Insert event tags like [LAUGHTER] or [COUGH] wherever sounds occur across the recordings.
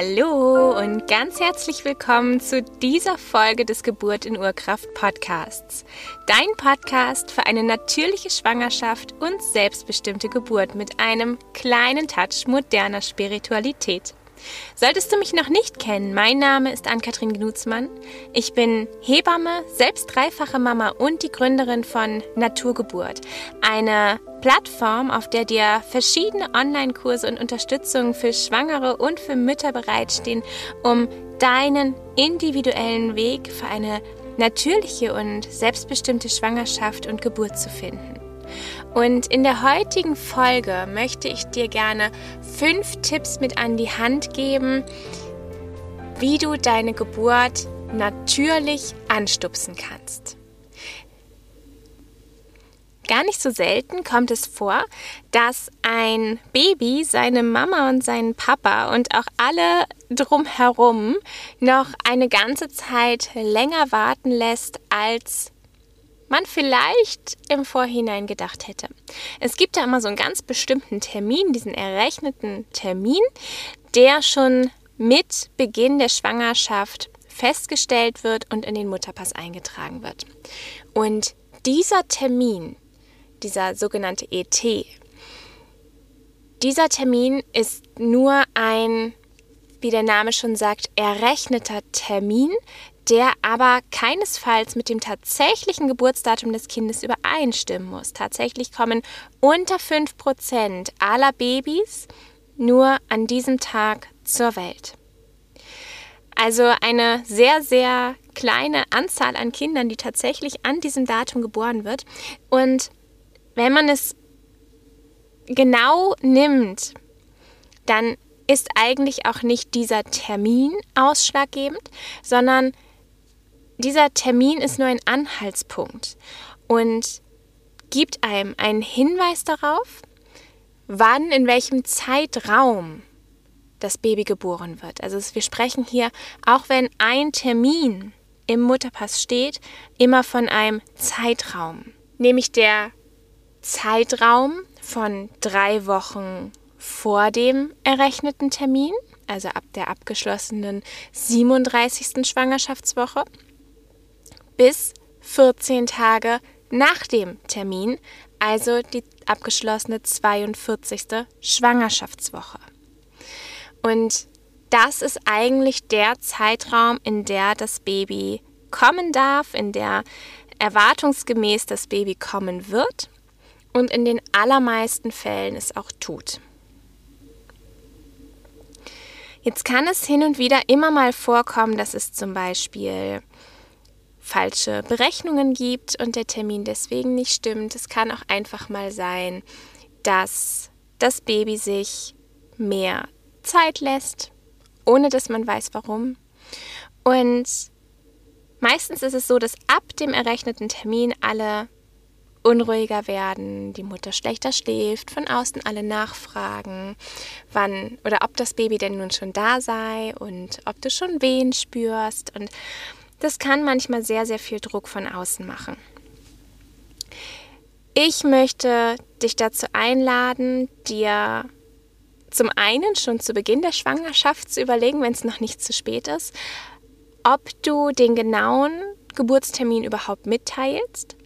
Hallo und ganz herzlich willkommen zu dieser Folge des Geburt in Urkraft Podcasts. Dein Podcast für eine natürliche Schwangerschaft und selbstbestimmte Geburt mit einem kleinen Touch moderner Spiritualität. Solltest du mich noch nicht kennen, mein Name ist Ann-Kathrin Gnutzmann. Ich bin Hebamme, selbst dreifache Mama und die Gründerin von Naturgeburt, eine Plattform, auf der dir verschiedene Online-Kurse und Unterstützung für Schwangere und für Mütter bereitstehen, um deinen individuellen Weg für eine natürliche und selbstbestimmte Schwangerschaft und Geburt zu finden. Und in der heutigen Folge möchte ich dir gerne fünf Tipps mit an die Hand geben, wie du deine Geburt natürlich anstupsen kannst. Gar nicht so selten kommt es vor, dass ein Baby seine Mama und seinen Papa und auch alle drumherum noch eine ganze Zeit länger warten lässt, als man vielleicht im Vorhinein gedacht hätte. Es gibt da immer so einen ganz bestimmten Termin, diesen errechneten Termin, der schon mit Beginn der Schwangerschaft festgestellt wird und in den Mutterpass eingetragen wird. Und dieser Termin, dieser sogenannte ET, dieser Termin ist nur ein, wie der Name schon sagt, errechneter Termin, der aber keinesfalls mit dem tatsächlichen Geburtsdatum des Kindes übereinstimmen muss. Tatsächlich kommen unter 5% aller Babys nur an diesem Tag zur Welt. Also eine sehr, sehr kleine Anzahl an Kindern, die tatsächlich an diesem Datum geboren wird. Und wenn man es genau nimmt, dann ist eigentlich auch nicht dieser Termin ausschlaggebend, sondern dieser Termin ist nur ein Anhaltspunkt und gibt einem einen Hinweis darauf, wann, in welchem Zeitraum das Baby geboren wird. Also wir sprechen hier, auch wenn ein Termin im Mutterpass steht, immer von einem Zeitraum, nämlich der Zeitraum von drei Wochen vor dem errechneten Termin, also ab der abgeschlossenen 37. Schwangerschaftswoche bis 14 Tage nach dem Termin, also die abgeschlossene 42. Schwangerschaftswoche. Und das ist eigentlich der Zeitraum, in der das Baby kommen darf, in der erwartungsgemäß das Baby kommen wird und in den allermeisten Fällen es auch tut. Jetzt kann es hin und wieder immer mal vorkommen, dass es zum Beispiel falsche Berechnungen gibt und der Termin deswegen nicht stimmt. Es kann auch einfach mal sein, dass das Baby sich mehr Zeit lässt, ohne dass man weiß warum. Und meistens ist es so, dass ab dem errechneten Termin alle unruhiger werden, die Mutter schlechter schläft, von außen alle nachfragen, wann oder ob das Baby denn nun schon da sei und ob du schon Wehen spürst und das kann manchmal sehr, sehr viel Druck von außen machen. Ich möchte dich dazu einladen, dir zum einen schon zu Beginn der Schwangerschaft zu überlegen, wenn es noch nicht zu spät ist, ob du den genauen Geburtstermin überhaupt mitteilst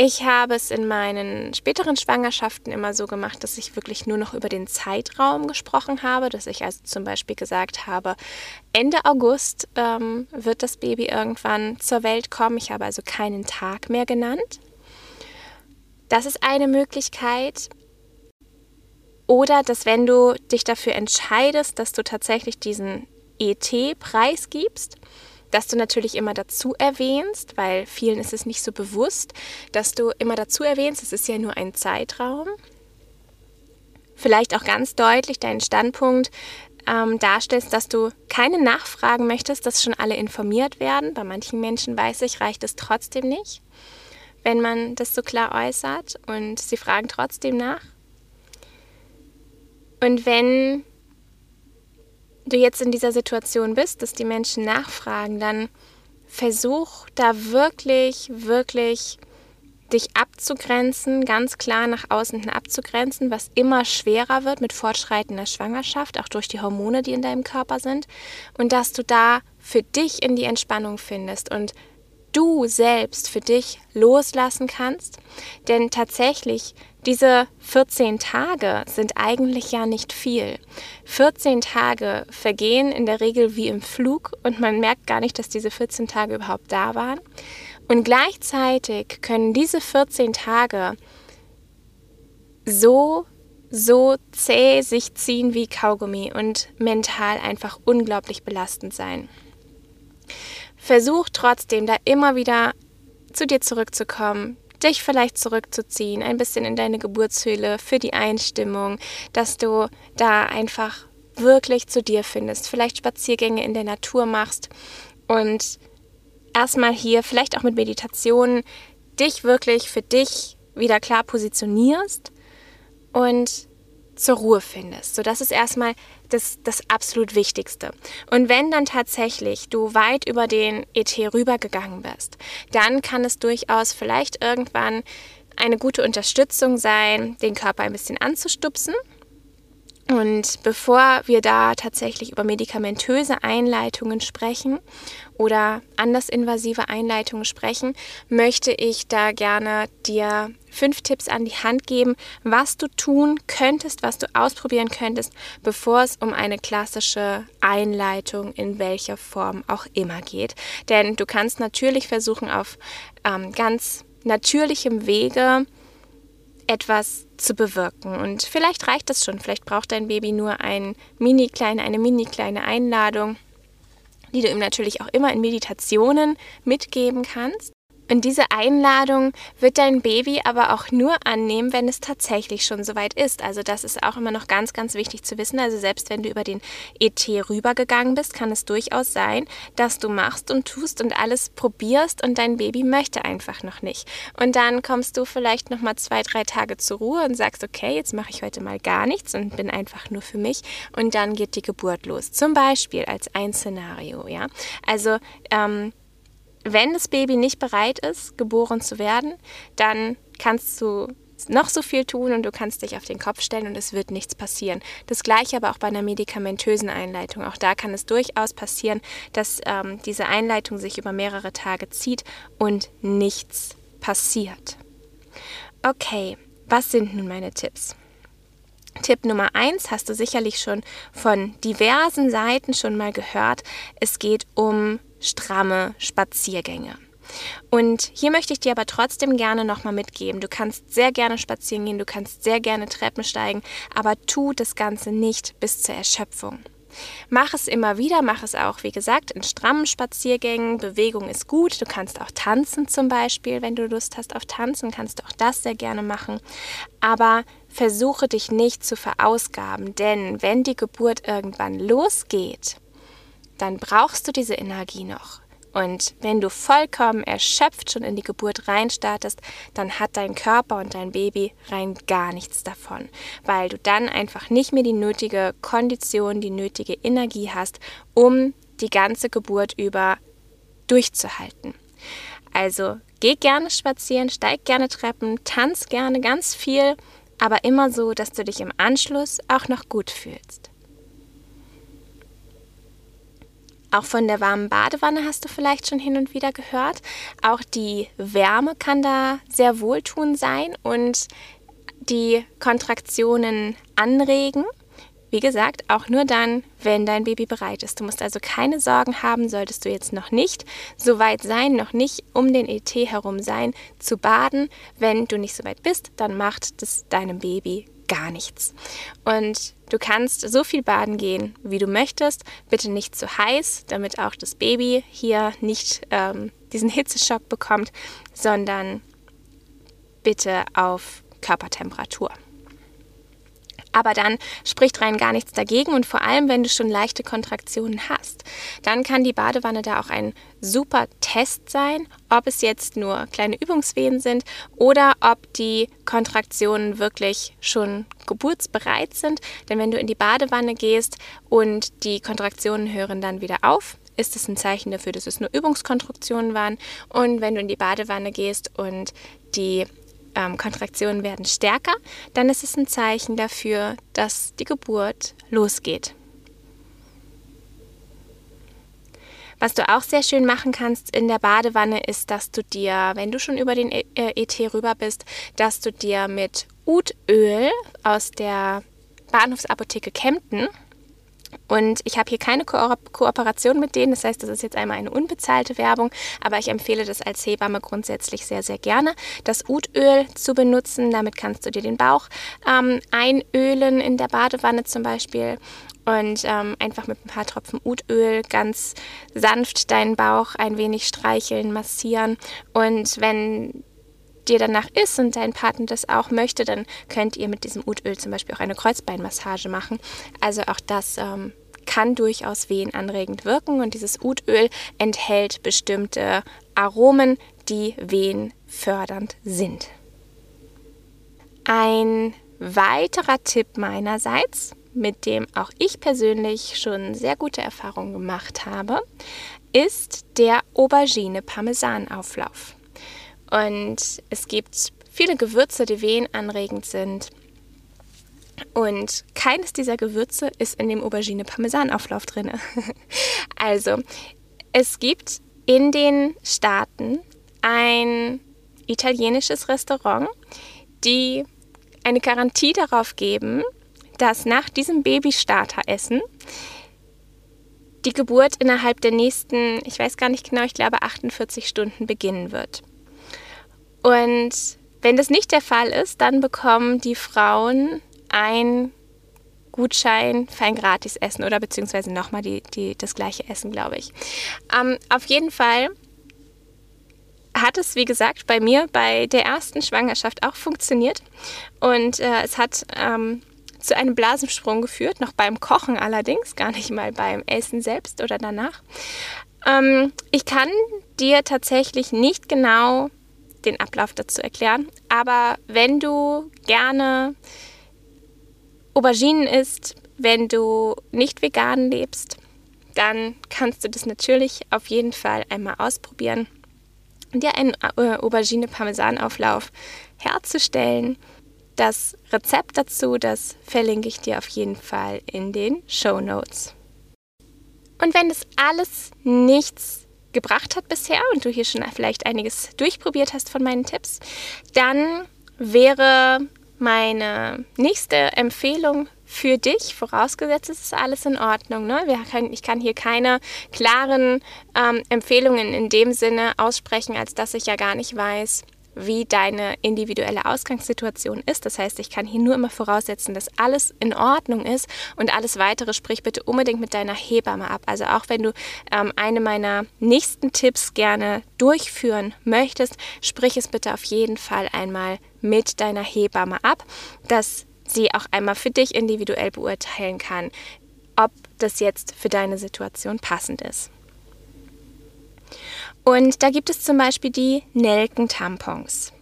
ich habe es in meinen späteren Schwangerschaften immer so gemacht, dass ich wirklich nur noch über den Zeitraum gesprochen habe, dass ich also zum Beispiel gesagt habe, Ende August ähm, wird das Baby irgendwann zur Welt kommen. Ich habe also keinen Tag mehr genannt. Das ist eine Möglichkeit. Oder dass wenn du dich dafür entscheidest, dass du tatsächlich diesen ET preisgibst, dass du natürlich immer dazu erwähnst, weil vielen ist es nicht so bewusst, dass du immer dazu erwähnst, es ist ja nur ein Zeitraum. Vielleicht auch ganz deutlich deinen Standpunkt ähm, darstellst, dass du keine Nachfragen möchtest, dass schon alle informiert werden. Bei manchen Menschen weiß ich, reicht es trotzdem nicht, wenn man das so klar äußert und sie fragen trotzdem nach. Und wenn du jetzt in dieser Situation bist, dass die Menschen nachfragen, dann versuch da wirklich, wirklich dich abzugrenzen, ganz klar nach außen hin abzugrenzen, was immer schwerer wird mit fortschreitender Schwangerschaft, auch durch die Hormone, die in deinem Körper sind. Und dass du da für dich in die Entspannung findest und du selbst für dich loslassen kannst. Denn tatsächlich, diese 14 Tage sind eigentlich ja nicht viel. 14 Tage vergehen in der Regel wie im Flug und man merkt gar nicht, dass diese 14 Tage überhaupt da waren. Und gleichzeitig können diese 14 Tage so, so zäh sich ziehen wie Kaugummi und mental einfach unglaublich belastend sein. Versuch trotzdem da immer wieder zu dir zurückzukommen, dich vielleicht zurückzuziehen, ein bisschen in deine Geburtshöhle für die Einstimmung, dass du da einfach wirklich zu dir findest, vielleicht Spaziergänge in der Natur machst und erstmal hier, vielleicht auch mit Meditationen, dich wirklich für dich wieder klar positionierst und zur Ruhe findest. So, das ist erstmal das, das absolut Wichtigste. Und wenn dann tatsächlich du weit über den ET rübergegangen bist, dann kann es durchaus vielleicht irgendwann eine gute Unterstützung sein, den Körper ein bisschen anzustupsen und bevor wir da tatsächlich über medikamentöse Einleitungen sprechen oder anders invasive Einleitungen sprechen, möchte ich da gerne dir fünf Tipps an die Hand geben, was du tun könntest, was du ausprobieren könntest, bevor es um eine klassische Einleitung in welcher Form auch immer geht. Denn du kannst natürlich versuchen, auf ähm, ganz natürlichem Wege etwas zu bewirken. Und vielleicht reicht das schon. Vielleicht braucht dein Baby nur ein mini kleine, eine mini kleine Einladung, die du ihm natürlich auch immer in Meditationen mitgeben kannst. Und diese Einladung wird dein Baby aber auch nur annehmen, wenn es tatsächlich schon soweit ist. Also das ist auch immer noch ganz, ganz wichtig zu wissen. Also selbst wenn du über den ET rübergegangen bist, kann es durchaus sein, dass du machst und tust und alles probierst und dein Baby möchte einfach noch nicht. Und dann kommst du vielleicht noch mal zwei, drei Tage zur Ruhe und sagst, okay, jetzt mache ich heute mal gar nichts und bin einfach nur für mich. Und dann geht die Geburt los. Zum Beispiel als ein Szenario, ja. Also ähm, wenn das Baby nicht bereit ist, geboren zu werden, dann kannst du noch so viel tun und du kannst dich auf den Kopf stellen und es wird nichts passieren. Das gleiche aber auch bei einer medikamentösen Einleitung. Auch da kann es durchaus passieren, dass ähm, diese Einleitung sich über mehrere Tage zieht und nichts passiert. Okay, was sind nun meine Tipps? Tipp Nummer eins hast du sicherlich schon von diversen Seiten schon mal gehört. Es geht um stramme Spaziergänge. Und hier möchte ich dir aber trotzdem gerne nochmal mitgeben. Du kannst sehr gerne spazieren gehen, du kannst sehr gerne Treppen steigen, aber tu das Ganze nicht bis zur Erschöpfung. Mach es immer wieder, mach es auch, wie gesagt, in strammen Spaziergängen. Bewegung ist gut. Du kannst auch tanzen zum Beispiel, wenn du Lust hast auf Tanzen, kannst du auch das sehr gerne machen. Aber versuche dich nicht zu verausgaben, denn wenn die Geburt irgendwann losgeht, dann brauchst du diese Energie noch. Und wenn du vollkommen erschöpft schon in die Geburt reinstartest, dann hat dein Körper und dein Baby rein gar nichts davon, weil du dann einfach nicht mehr die nötige Kondition, die nötige Energie hast, um die ganze Geburt über durchzuhalten. Also geh gerne spazieren, steig gerne Treppen, tanz gerne ganz viel, aber immer so, dass du dich im Anschluss auch noch gut fühlst. Auch von der warmen Badewanne hast du vielleicht schon hin und wieder gehört. Auch die Wärme kann da sehr wohltuend sein und die Kontraktionen anregen. Wie gesagt, auch nur dann, wenn dein Baby bereit ist. Du musst also keine Sorgen haben, solltest du jetzt noch nicht so weit sein, noch nicht um den ET herum sein, zu baden. Wenn du nicht so weit bist, dann macht das deinem Baby gar nichts. Und du kannst so viel baden gehen, wie du möchtest. Bitte nicht zu heiß, damit auch das Baby hier nicht ähm, diesen Hitzeschock bekommt, sondern bitte auf Körpertemperatur aber dann spricht rein gar nichts dagegen und vor allem, wenn du schon leichte Kontraktionen hast, dann kann die Badewanne da auch ein super Test sein, ob es jetzt nur kleine Übungswehen sind oder ob die Kontraktionen wirklich schon geburtsbereit sind. Denn wenn du in die Badewanne gehst und die Kontraktionen hören dann wieder auf, ist es ein Zeichen dafür, dass es nur Übungskonstruktionen waren. Und wenn du in die Badewanne gehst und die ähm, Kontraktionen werden stärker, dann ist es ein Zeichen dafür, dass die Geburt losgeht. Was du auch sehr schön machen kannst in der Badewanne ist, dass du dir, wenn du schon über den ET äh, rüber bist, dass du dir mit Utöl aus der Bahnhofsapotheke Kempten und ich habe hier keine Ko Kooperation mit denen, das heißt, das ist jetzt einmal eine unbezahlte Werbung, aber ich empfehle das als Hebamme grundsätzlich sehr, sehr gerne, das Utöl zu benutzen. Damit kannst du dir den Bauch ähm, einölen in der Badewanne zum Beispiel und ähm, einfach mit ein paar Tropfen Utöl ganz sanft deinen Bauch ein wenig streicheln, massieren. Und wenn dir danach ist und dein Partner das auch möchte, dann könnt ihr mit diesem Utöl zum Beispiel auch eine Kreuzbeinmassage machen. Also auch das ähm, kann durchaus wehenanregend wirken und dieses Utöl enthält bestimmte Aromen, die wehenfördernd sind. Ein weiterer Tipp meinerseits mit dem auch ich persönlich schon sehr gute Erfahrungen gemacht habe, ist der Aubergine-Parmesan-Auflauf. Und es gibt viele Gewürze, die wehenanregend sind. Und keines dieser Gewürze ist in dem Aubergine-Parmesan-Auflauf drin. [LAUGHS] also, es gibt in den Staaten ein italienisches Restaurant, die eine Garantie darauf geben, dass nach diesem Babystarteressen die Geburt innerhalb der nächsten, ich weiß gar nicht genau, ich glaube 48 Stunden beginnen wird. Und wenn das nicht der Fall ist, dann bekommen die Frauen ein Gutschein für ein Gratisessen oder beziehungsweise nochmal die, die, das gleiche Essen, glaube ich. Ähm, auf jeden Fall hat es, wie gesagt, bei mir bei der ersten Schwangerschaft auch funktioniert. Und äh, es hat ähm, zu einem Blasensprung geführt, noch beim Kochen allerdings, gar nicht mal beim Essen selbst oder danach. Ähm, ich kann dir tatsächlich nicht genau den Ablauf dazu erklären, aber wenn du gerne Auberginen isst, wenn du nicht vegan lebst, dann kannst du das natürlich auf jeden Fall einmal ausprobieren, dir einen äh, Aubergine-Parmesan-Auflauf herzustellen das Rezept dazu, das verlinke ich dir auf jeden Fall in den Show Notes. Und wenn das alles nichts gebracht hat bisher und du hier schon vielleicht einiges durchprobiert hast von meinen Tipps, dann wäre meine nächste Empfehlung für dich, vorausgesetzt es ist alles in Ordnung. Ne? Können, ich kann hier keine klaren ähm, Empfehlungen in dem Sinne aussprechen, als dass ich ja gar nicht weiß, wie deine individuelle Ausgangssituation ist. Das heißt, ich kann hier nur immer voraussetzen, dass alles in Ordnung ist und alles weitere sprich bitte unbedingt mit deiner Hebamme ab. Also auch wenn du ähm, eine meiner nächsten Tipps gerne durchführen möchtest, sprich es bitte auf jeden Fall einmal mit deiner Hebamme ab, dass sie auch einmal für dich individuell beurteilen kann, ob das jetzt für deine Situation passend ist. Und da gibt es zum Beispiel die Nelkentampons.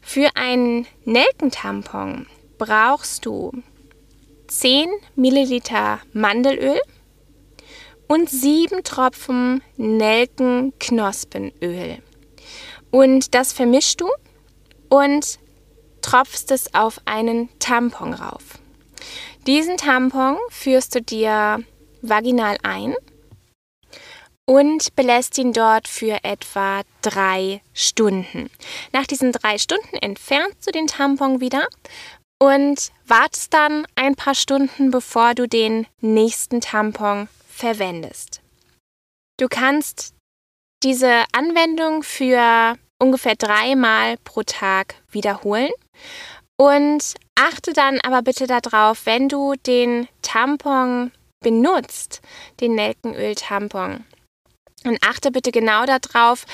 Für einen Nelkentampon brauchst du 10 Milliliter Mandelöl und 7 Tropfen Nelkenknospenöl. Und das vermischst du und tropfst es auf einen Tampon rauf. Diesen Tampon führst du dir vaginal ein und belässt ihn dort für etwa drei Stunden. Nach diesen drei Stunden entfernst du den Tampon wieder und wartest dann ein paar Stunden, bevor du den nächsten Tampon verwendest. Du kannst diese Anwendung für ungefähr dreimal pro Tag wiederholen und achte dann aber bitte darauf, wenn du den Tampon benutzt, den Nelkenöl-Tampon, und achte bitte genau darauf,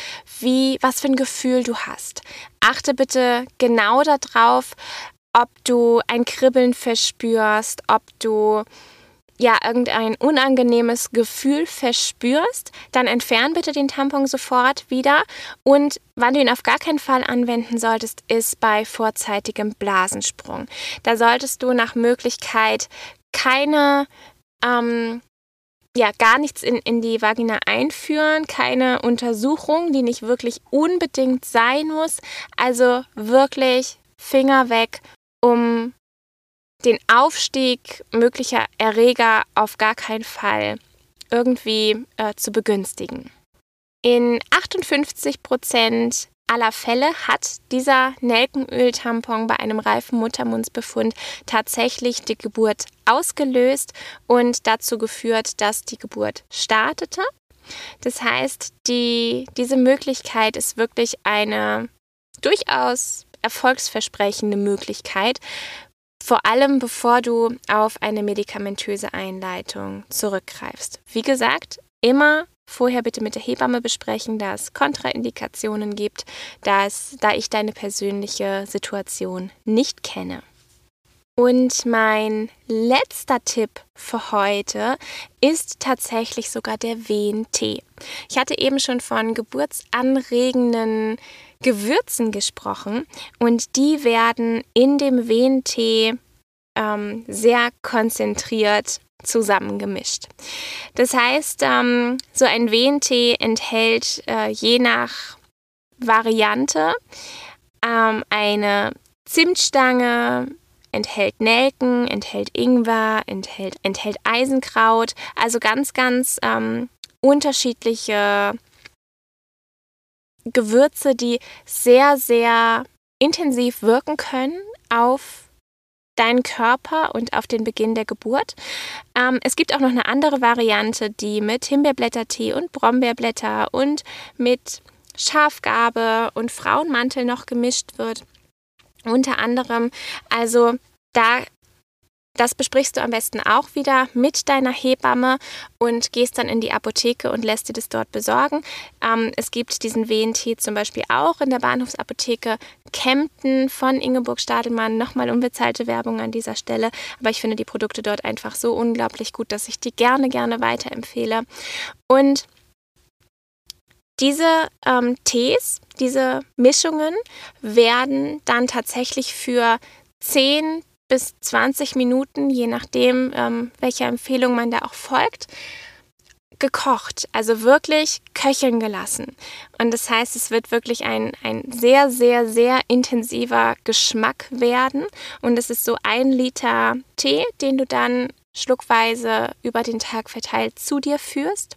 wie, was für ein Gefühl du hast. Achte bitte genau darauf, ob du ein Kribbeln verspürst, ob du ja irgendein unangenehmes Gefühl verspürst, dann entfern bitte den Tampon sofort wieder. Und wann du ihn auf gar keinen Fall anwenden solltest, ist bei vorzeitigem Blasensprung. Da solltest du nach Möglichkeit keine ähm, ja, gar nichts in, in die Vagina einführen, keine Untersuchung, die nicht wirklich unbedingt sein muss. Also wirklich Finger weg, um den Aufstieg möglicher Erreger auf gar keinen Fall irgendwie äh, zu begünstigen. In 58 Prozent aller Fälle hat dieser Nelkenöl-Tampon bei einem reifen Muttermundsbefund tatsächlich die Geburt ausgelöst und dazu geführt, dass die Geburt startete. Das heißt, die, diese Möglichkeit ist wirklich eine durchaus erfolgsversprechende Möglichkeit, vor allem bevor du auf eine medikamentöse Einleitung zurückgreifst. Wie gesagt, immer vorher bitte mit der Hebamme besprechen, da es Kontraindikationen gibt, da, es, da ich deine persönliche Situation nicht kenne. Und mein letzter Tipp für heute ist tatsächlich sogar der Wehentee. Ich hatte eben schon von geburtsanregenden Gewürzen gesprochen und die werden in dem Wehentee ähm, sehr konzentriert zusammengemischt. Das heißt, ähm, so ein Wehentee enthält äh, je nach Variante ähm, eine Zimtstange, enthält Nelken, enthält Ingwer, enthält, enthält Eisenkraut, also ganz, ganz ähm, unterschiedliche Gewürze, die sehr, sehr intensiv wirken können auf deinen Körper und auf den Beginn der Geburt. Ähm, es gibt auch noch eine andere Variante, die mit Himbeerblättertee und Brombeerblätter und mit Schafgabe und Frauenmantel noch gemischt wird. Unter anderem, also da das besprichst du am besten auch wieder mit deiner Hebamme und gehst dann in die Apotheke und lässt dir das dort besorgen. Ähm, es gibt diesen Wehentee zum Beispiel auch in der Bahnhofsapotheke Kempten von Ingeborg Stadelmann. Nochmal unbezahlte Werbung an dieser Stelle. Aber ich finde die Produkte dort einfach so unglaublich gut, dass ich die gerne, gerne weiterempfehle. Und diese ähm, Tees, diese Mischungen werden dann tatsächlich für 10 bis 20 Minuten, je nachdem, ähm, welcher Empfehlung man da auch folgt, gekocht, also wirklich köcheln gelassen. Und das heißt, es wird wirklich ein, ein sehr, sehr, sehr intensiver Geschmack werden. Und es ist so ein Liter Tee, den du dann schluckweise über den Tag verteilt zu dir führst.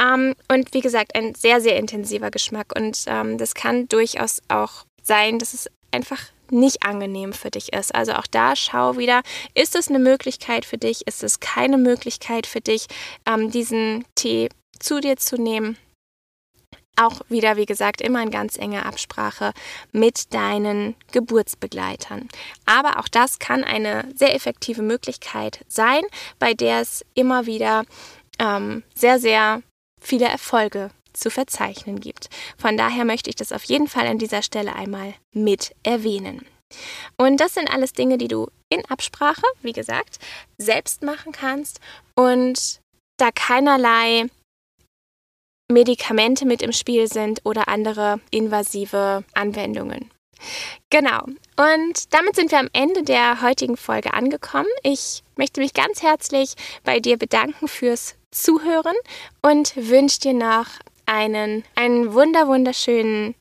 Ähm, und wie gesagt, ein sehr, sehr intensiver Geschmack. Und ähm, das kann durchaus auch sein, dass es einfach nicht angenehm für dich ist. Also auch da schau wieder, ist es eine Möglichkeit für dich, ist es keine Möglichkeit für dich, ähm, diesen Tee zu dir zu nehmen. Auch wieder, wie gesagt, immer in ganz enger Absprache mit deinen Geburtsbegleitern. Aber auch das kann eine sehr effektive Möglichkeit sein, bei der es immer wieder ähm, sehr, sehr viele Erfolge zu verzeichnen gibt. Von daher möchte ich das auf jeden Fall an dieser Stelle einmal mit erwähnen. Und das sind alles Dinge, die du in Absprache, wie gesagt, selbst machen kannst und da keinerlei Medikamente mit im Spiel sind oder andere invasive Anwendungen. Genau. Und damit sind wir am Ende der heutigen Folge angekommen. Ich möchte mich ganz herzlich bei dir bedanken fürs Zuhören und wünsche dir noch einen, einen wunder wunderschönen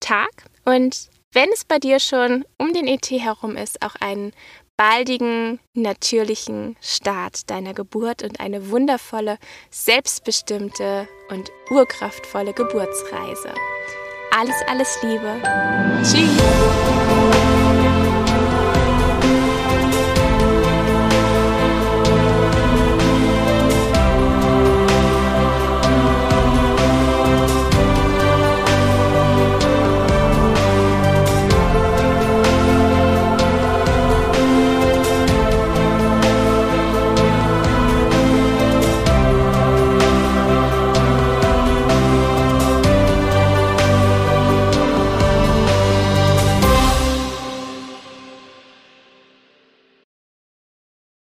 Tag und wenn es bei dir schon um den ET herum ist, auch einen baldigen, natürlichen Start deiner Geburt und eine wundervolle, selbstbestimmte und urkraftvolle Geburtsreise. Alles, alles Liebe. Tschüss.